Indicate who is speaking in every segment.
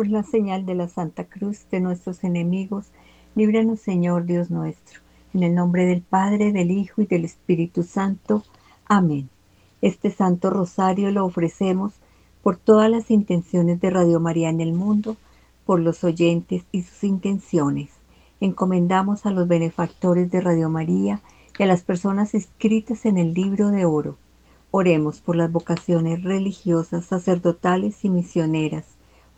Speaker 1: por la señal de la Santa Cruz de nuestros enemigos, líbranos Señor Dios nuestro. En el nombre del Padre, del Hijo y del Espíritu Santo. Amén. Este Santo Rosario lo ofrecemos por todas las intenciones de Radio María en el mundo, por los oyentes y sus intenciones. Encomendamos a los benefactores de Radio María y a las personas escritas en el libro de oro. Oremos por las vocaciones religiosas, sacerdotales y misioneras.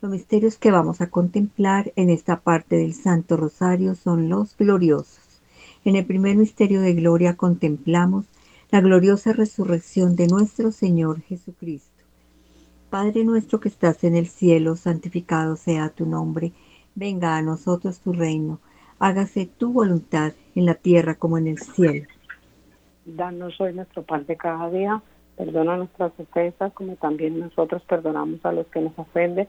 Speaker 1: Los misterios que vamos a contemplar en esta parte del Santo Rosario son los gloriosos. En el primer misterio de gloria contemplamos la gloriosa resurrección de nuestro Señor Jesucristo. Padre nuestro que estás en el cielo, santificado sea tu nombre, venga a nosotros tu reino, hágase tu voluntad en la tierra como en el cielo.
Speaker 2: Danos hoy nuestro pan de cada día, perdona nuestras ofensas como también nosotros perdonamos a los que nos ofenden,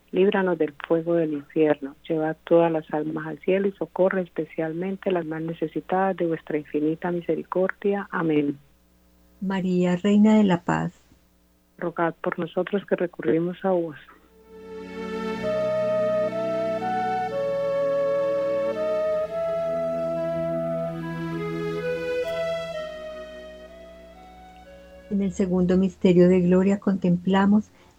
Speaker 2: líbranos del fuego del infierno, lleva todas las almas al cielo y socorre especialmente las más necesitadas de vuestra infinita misericordia. Amén.
Speaker 1: María, Reina de la Paz,
Speaker 2: rogad por nosotros que recurrimos a vos.
Speaker 1: En el segundo misterio de gloria contemplamos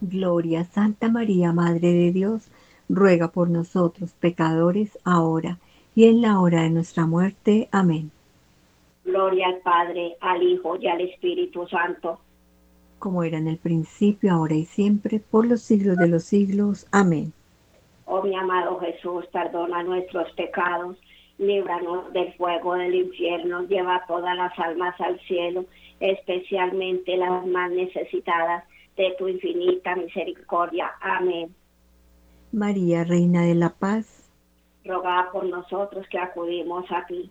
Speaker 1: Gloria, Santa María, Madre de Dios, ruega por nosotros pecadores, ahora y en la hora de nuestra muerte. Amén.
Speaker 3: Gloria al Padre, al Hijo y al Espíritu Santo.
Speaker 1: Como era en el principio, ahora y siempre, por los siglos de los siglos. Amén.
Speaker 3: Oh mi amado Jesús, perdona nuestros pecados, líbranos del fuego del infierno, lleva todas las almas al cielo, especialmente las más necesitadas de tu infinita misericordia. Amén.
Speaker 1: María, Reina de la Paz,
Speaker 3: roga por nosotros que acudimos a ti.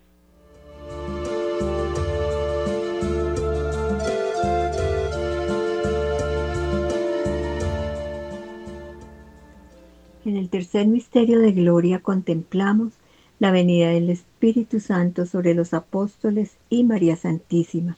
Speaker 1: En el tercer misterio de gloria contemplamos la venida del Espíritu Santo sobre los apóstoles y María Santísima.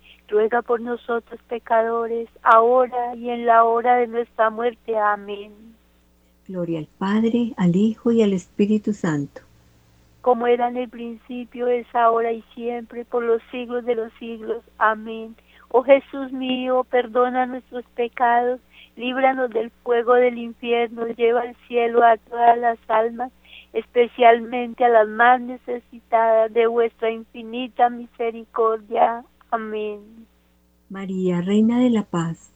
Speaker 4: ruega por nosotros pecadores, ahora y en la hora de nuestra muerte. Amén.
Speaker 1: Gloria al Padre, al Hijo y al Espíritu Santo.
Speaker 4: Como era en el principio, es ahora y siempre, por los siglos de los siglos. Amén. Oh Jesús mío, perdona nuestros pecados, líbranos del fuego del infierno, lleva al cielo a todas las almas, especialmente a las más necesitadas de vuestra infinita misericordia. Amén.
Speaker 1: María, Reina de la Paz,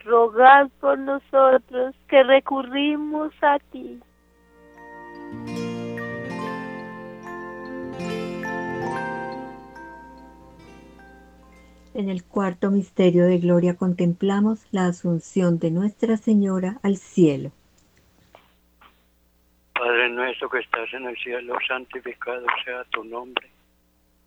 Speaker 4: rogad por nosotros que recurrimos a ti.
Speaker 1: En el cuarto misterio de gloria contemplamos la asunción de Nuestra Señora al cielo.
Speaker 5: Padre nuestro que estás en el cielo, santificado sea tu nombre.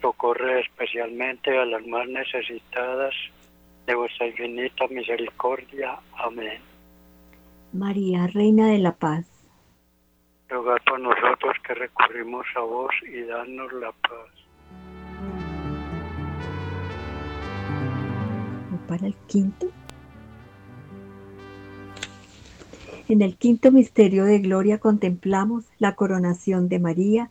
Speaker 5: socorre especialmente a las más necesitadas de vuestra infinita misericordia. Amén.
Speaker 1: María, Reina de la Paz.
Speaker 5: Rogad por nosotros que recurrimos a vos y danos la paz.
Speaker 1: Para el quinto. En el quinto misterio de gloria contemplamos la coronación de María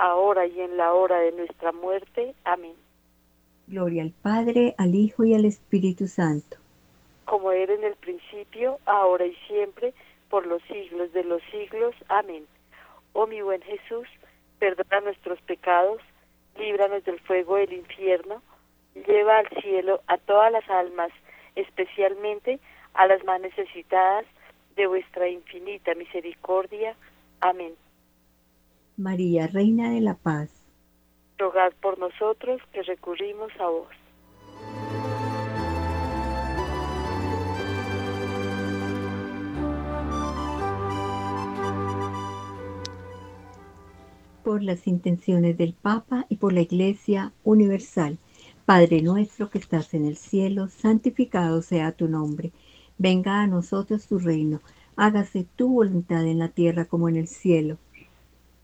Speaker 6: ahora y en la hora de nuestra muerte. Amén.
Speaker 1: Gloria al Padre, al Hijo y al Espíritu Santo.
Speaker 6: Como era en el principio, ahora y siempre, por los siglos de los siglos. Amén. Oh mi buen Jesús, perdona nuestros pecados, líbranos del fuego del infierno, lleva al cielo a todas las almas, especialmente a las más necesitadas de vuestra infinita misericordia. Amén.
Speaker 1: María, Reina de la Paz
Speaker 6: rogad por nosotros que recurrimos a vos.
Speaker 1: Por las intenciones del Papa y por la Iglesia Universal. Padre nuestro que estás en el cielo, santificado sea tu nombre. Venga a nosotros tu reino. Hágase tu voluntad en la tierra como en el cielo.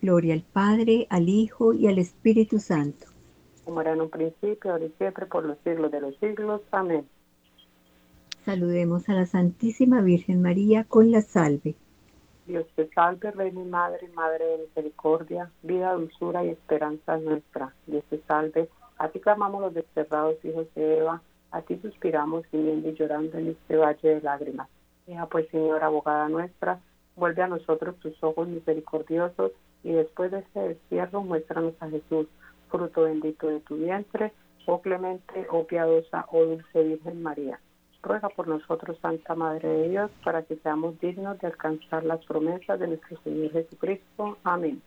Speaker 1: Gloria al Padre, al Hijo y al Espíritu Santo.
Speaker 2: Como era en un principio, ahora y siempre, por los siglos de los siglos. Amén.
Speaker 1: Saludemos a la Santísima Virgen María con la salve.
Speaker 2: Dios te salve, Reina y Madre, Madre de Misericordia, vida, dulzura y esperanza nuestra. Dios te salve. A ti clamamos los desterrados hijos de Eva, a ti suspiramos gimiendo y llorando en este valle de lágrimas. Deja pues, Señor, abogada nuestra, vuelve a nosotros tus ojos misericordiosos y después de ese destierro muéstranos a Jesús, fruto bendito de tu vientre, oh clemente, oh piadosa, oh dulce Virgen María. Ruega por nosotros, Santa Madre de Dios, para que seamos dignos de alcanzar las promesas de nuestro Señor Jesucristo. Amén.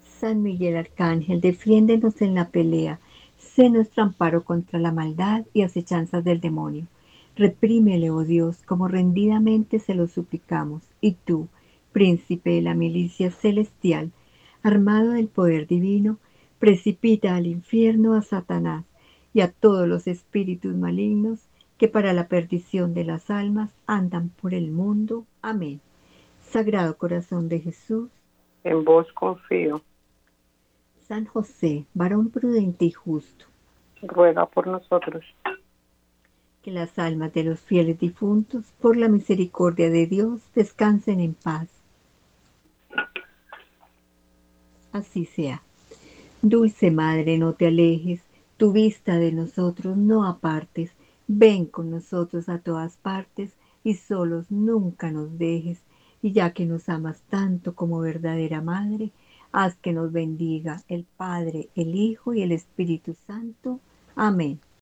Speaker 1: San Miguel Arcángel, defiéndenos en la pelea, sé nuestro amparo contra la maldad y acechanzas del demonio. Reprímele, oh Dios, como rendidamente se lo suplicamos, y tú, príncipe de la milicia celestial, armado del poder divino, precipita al infierno a Satanás y a todos los espíritus malignos que para la perdición de las almas andan por el mundo. Amén. Sagrado Corazón de Jesús,
Speaker 2: en vos confío.
Speaker 1: San José, varón prudente y justo,
Speaker 2: ruega por nosotros.
Speaker 1: Que las almas de los fieles difuntos, por la misericordia de Dios, descansen en paz. Así sea. Dulce Madre, no te alejes, tu vista de nosotros no apartes, ven con nosotros a todas partes y solos nunca nos dejes, y ya que nos amas tanto como verdadera Madre, haz que nos bendiga el Padre, el Hijo y el Espíritu Santo. Amén.